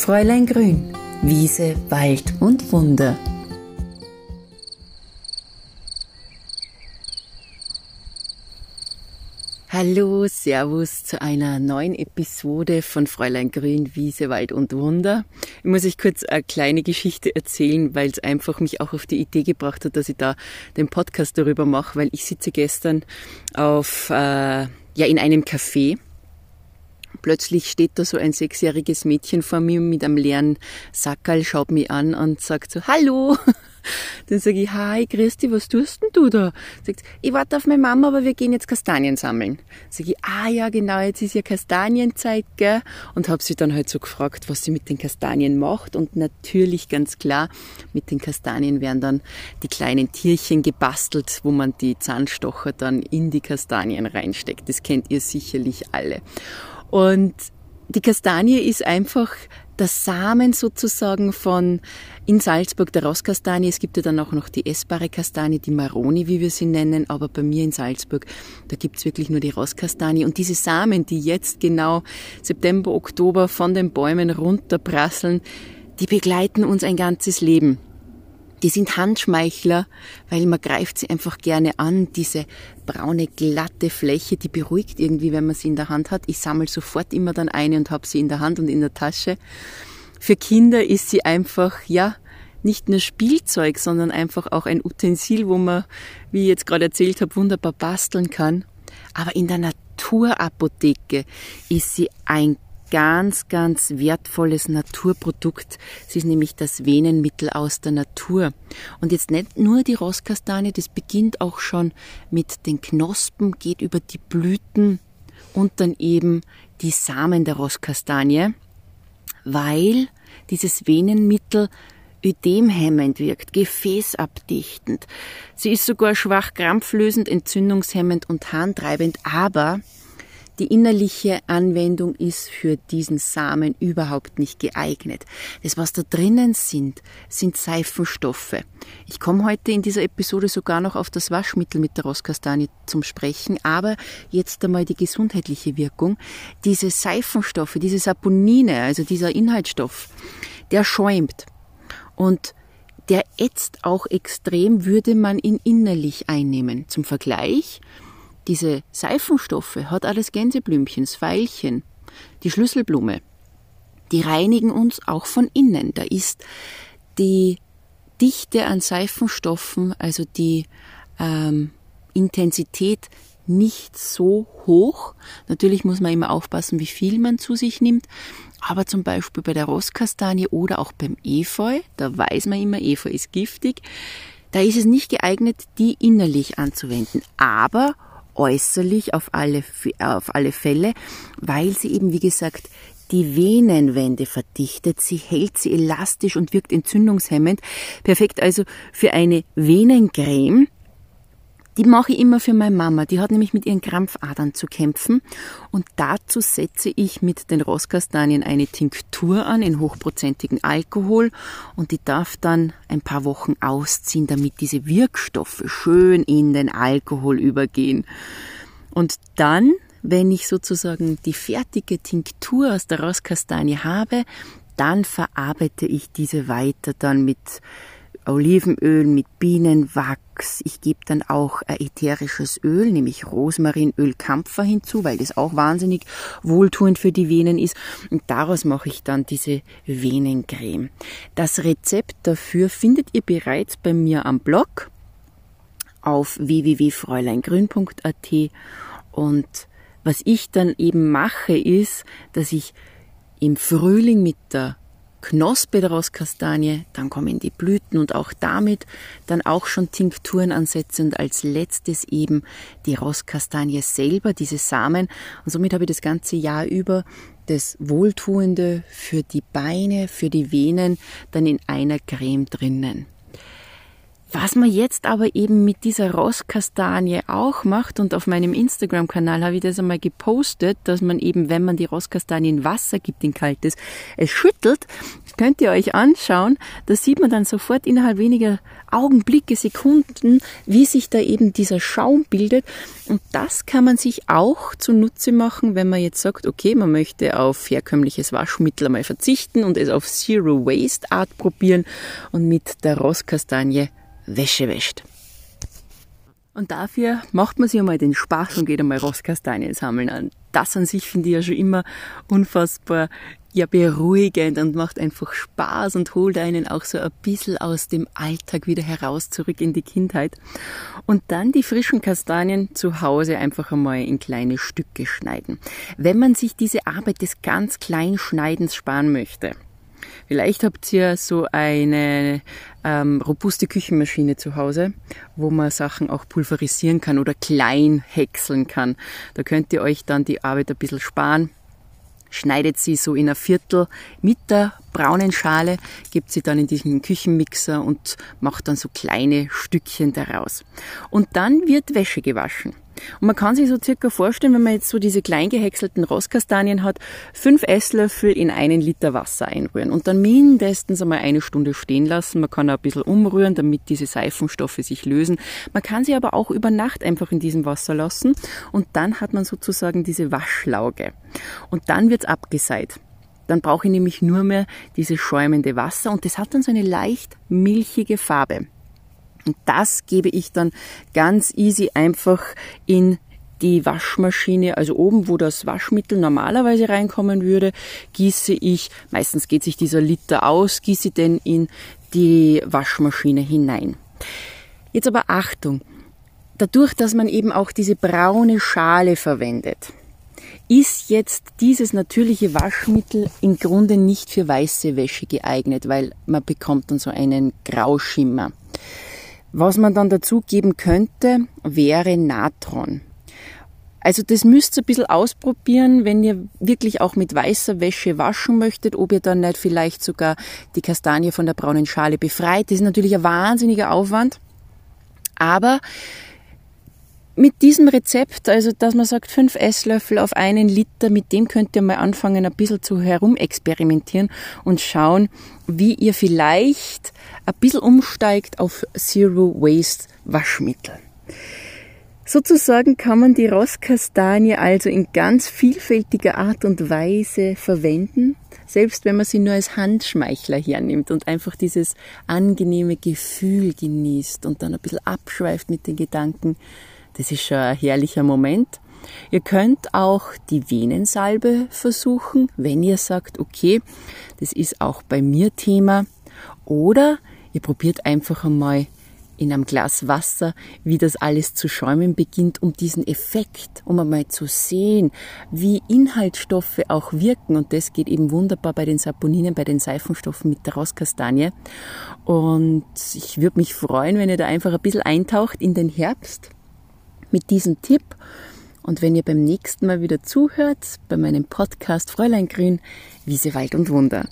Fräulein Grün, Wiese, Wald und Wunder. Hallo, Servus zu einer neuen Episode von Fräulein Grün, Wiese, Wald und Wunder. Ich muss euch kurz eine kleine Geschichte erzählen, weil es einfach mich auch auf die Idee gebracht hat, dass ich da den Podcast darüber mache, weil ich sitze gestern auf, äh, ja, in einem Café Plötzlich steht da so ein sechsjähriges Mädchen vor mir mit einem leeren Sackerl, schaut mich an und sagt so, Hallo. Dann sage ich, Hi, Christi, was tust denn du da? Sagt, ich warte auf meine Mama, aber wir gehen jetzt Kastanien sammeln. Sage ich, ah ja, genau, jetzt ist ja Kastanienzeit, gell? Und habe sie dann halt so gefragt, was sie mit den Kastanien macht. Und natürlich ganz klar, mit den Kastanien werden dann die kleinen Tierchen gebastelt, wo man die Zahnstocher dann in die Kastanien reinsteckt. Das kennt ihr sicherlich alle. Und die Kastanie ist einfach der Samen sozusagen von in Salzburg der Rosskastanie. Es gibt ja dann auch noch die essbare Kastanie, die Maroni, wie wir sie nennen, aber bei mir in Salzburg, da gibt's wirklich nur die Rosskastanie. Und diese Samen, die jetzt genau September, Oktober von den Bäumen runterprasseln, die begleiten uns ein ganzes Leben. Die sind Handschmeichler, weil man greift sie einfach gerne an. Diese braune, glatte Fläche, die beruhigt irgendwie, wenn man sie in der Hand hat. Ich sammle sofort immer dann eine und habe sie in der Hand und in der Tasche. Für Kinder ist sie einfach, ja, nicht nur Spielzeug, sondern einfach auch ein Utensil, wo man, wie ich jetzt gerade erzählt habe, wunderbar basteln kann. Aber in der Naturapotheke ist sie ein ganz, ganz wertvolles Naturprodukt. Sie ist nämlich das Venenmittel aus der Natur. Und jetzt nicht nur die Rosskastanie, das beginnt auch schon mit den Knospen, geht über die Blüten und dann eben die Samen der Rosskastanie, weil dieses Venenmittel ödemhemmend wirkt, gefäßabdichtend. Sie ist sogar schwach krampflösend, entzündungshemmend und harntreibend, aber die innerliche Anwendung ist für diesen Samen überhaupt nicht geeignet. Das, was da drinnen sind, sind Seifenstoffe. Ich komme heute in dieser Episode sogar noch auf das Waschmittel mit der Rosskastanie zum Sprechen, aber jetzt einmal die gesundheitliche Wirkung. Diese Seifenstoffe, diese Saponine, also dieser Inhaltsstoff, der schäumt. Und der ätzt auch extrem, würde man ihn innerlich einnehmen. Zum Vergleich, diese Seifenstoffe hat alles Gänseblümchen, das Veilchen, die Schlüsselblume. Die reinigen uns auch von innen. Da ist die Dichte an Seifenstoffen, also die ähm, Intensität nicht so hoch. Natürlich muss man immer aufpassen, wie viel man zu sich nimmt. Aber zum Beispiel bei der Rosskastanie oder auch beim Efeu, da weiß man immer, Efeu ist giftig, da ist es nicht geeignet, die innerlich anzuwenden. Aber äußerlich auf alle, auf alle Fälle, weil sie eben, wie gesagt, die Venenwände verdichtet, sie hält sie elastisch und wirkt entzündungshemmend. Perfekt also für eine Venencreme, die mache ich immer für meine Mama. Die hat nämlich mit ihren Krampfadern zu kämpfen. Und dazu setze ich mit den Rosskastanien eine Tinktur an in hochprozentigen Alkohol. Und die darf dann ein paar Wochen ausziehen, damit diese Wirkstoffe schön in den Alkohol übergehen. Und dann, wenn ich sozusagen die fertige Tinktur aus der Rosskastanie habe, dann verarbeite ich diese weiter dann mit Olivenöl mit Bienenwachs. Ich gebe dann auch ein ätherisches Öl, nämlich Rosmarinöl Kampfer hinzu, weil das auch wahnsinnig wohltuend für die Venen ist. Und daraus mache ich dann diese Venencreme. Das Rezept dafür findet ihr bereits bei mir am Blog auf www.fräuleingrün.at und was ich dann eben mache, ist, dass ich im Frühling mit der Knospe der Rosskastanie, dann kommen die Blüten und auch damit dann auch schon Tinkturen ansetzen und als letztes eben die Rosskastanie selber, diese Samen. Und somit habe ich das ganze Jahr über das Wohltuende für die Beine, für die Venen dann in einer Creme drinnen. Was man jetzt aber eben mit dieser Rosskastanie auch macht und auf meinem Instagram-Kanal habe ich das einmal gepostet, dass man eben, wenn man die Rosskastanie in Wasser gibt, in kaltes, es schüttelt. Das könnt ihr euch anschauen. Da sieht man dann sofort innerhalb weniger Augenblicke, Sekunden, wie sich da eben dieser Schaum bildet. Und das kann man sich auch zunutze machen, wenn man jetzt sagt, okay, man möchte auf herkömmliches Waschmittel einmal verzichten und es auf Zero Waste Art probieren und mit der Rosskastanie Wäsche wäscht. Und dafür macht man sich einmal den Spaß und geht einmal Rosskastanien sammeln an. Das an sich finde ich ja schon immer unfassbar ja beruhigend und macht einfach Spaß und holt einen auch so ein bisschen aus dem Alltag wieder heraus zurück in die Kindheit. Und dann die frischen Kastanien zu Hause einfach einmal in kleine Stücke schneiden. Wenn man sich diese Arbeit des ganz kleinen Schneidens sparen möchte, Vielleicht habt ihr so eine ähm, robuste Küchenmaschine zu Hause, wo man Sachen auch pulverisieren kann oder klein häckseln kann. Da könnt ihr euch dann die Arbeit ein bisschen sparen. Schneidet sie so in ein Viertel mit der braunen Schale, gebt sie dann in diesen Küchenmixer und macht dann so kleine Stückchen daraus. Und dann wird Wäsche gewaschen. Und man kann sich so circa vorstellen, wenn man jetzt so diese klein gehäckselten Rostkastanien hat, fünf Esslöffel in einen Liter Wasser einrühren und dann mindestens einmal eine Stunde stehen lassen. Man kann auch ein bisschen umrühren, damit diese Seifenstoffe sich lösen. Man kann sie aber auch über Nacht einfach in diesem Wasser lassen und dann hat man sozusagen diese Waschlauge. Und dann wird's abgeseit. Dann brauche ich nämlich nur mehr dieses schäumende Wasser und das hat dann so eine leicht milchige Farbe. Und das gebe ich dann ganz easy einfach in die Waschmaschine, also oben, wo das Waschmittel normalerweise reinkommen würde, gieße ich, meistens geht sich dieser Liter aus, gieße den in die Waschmaschine hinein. Jetzt aber Achtung, dadurch, dass man eben auch diese braune Schale verwendet, ist jetzt dieses natürliche Waschmittel im Grunde nicht für weiße Wäsche geeignet, weil man bekommt dann so einen Grauschimmer. Was man dann dazu geben könnte, wäre Natron. Also das müsst ihr ein bisschen ausprobieren, wenn ihr wirklich auch mit weißer Wäsche waschen möchtet, ob ihr dann nicht vielleicht sogar die Kastanie von der braunen Schale befreit. Das ist natürlich ein wahnsinniger Aufwand. Aber mit diesem Rezept, also dass man sagt, fünf Esslöffel auf einen Liter, mit dem könnt ihr mal anfangen, ein bisschen zu herumexperimentieren und schauen, wie ihr vielleicht ein bisschen umsteigt auf Zero Waste Waschmittel. Sozusagen kann man die Rosskastanie also in ganz vielfältiger Art und Weise verwenden, selbst wenn man sie nur als Handschmeichler hernimmt und einfach dieses angenehme Gefühl genießt und dann ein bisschen abschweift mit den Gedanken, das ist schon ein herrlicher Moment. Ihr könnt auch die Venensalbe versuchen, wenn ihr sagt, okay, das ist auch bei mir Thema. Oder ihr probiert einfach einmal in einem Glas Wasser, wie das alles zu schäumen beginnt, um diesen Effekt, um einmal zu sehen, wie Inhaltsstoffe auch wirken. Und das geht eben wunderbar bei den Saponinen, bei den Seifenstoffen mit der Rauskastanie. Und ich würde mich freuen, wenn ihr da einfach ein bisschen eintaucht in den Herbst mit diesem Tipp. Und wenn ihr beim nächsten Mal wieder zuhört, bei meinem Podcast Fräulein Grün, Wiese, Wald und Wunder.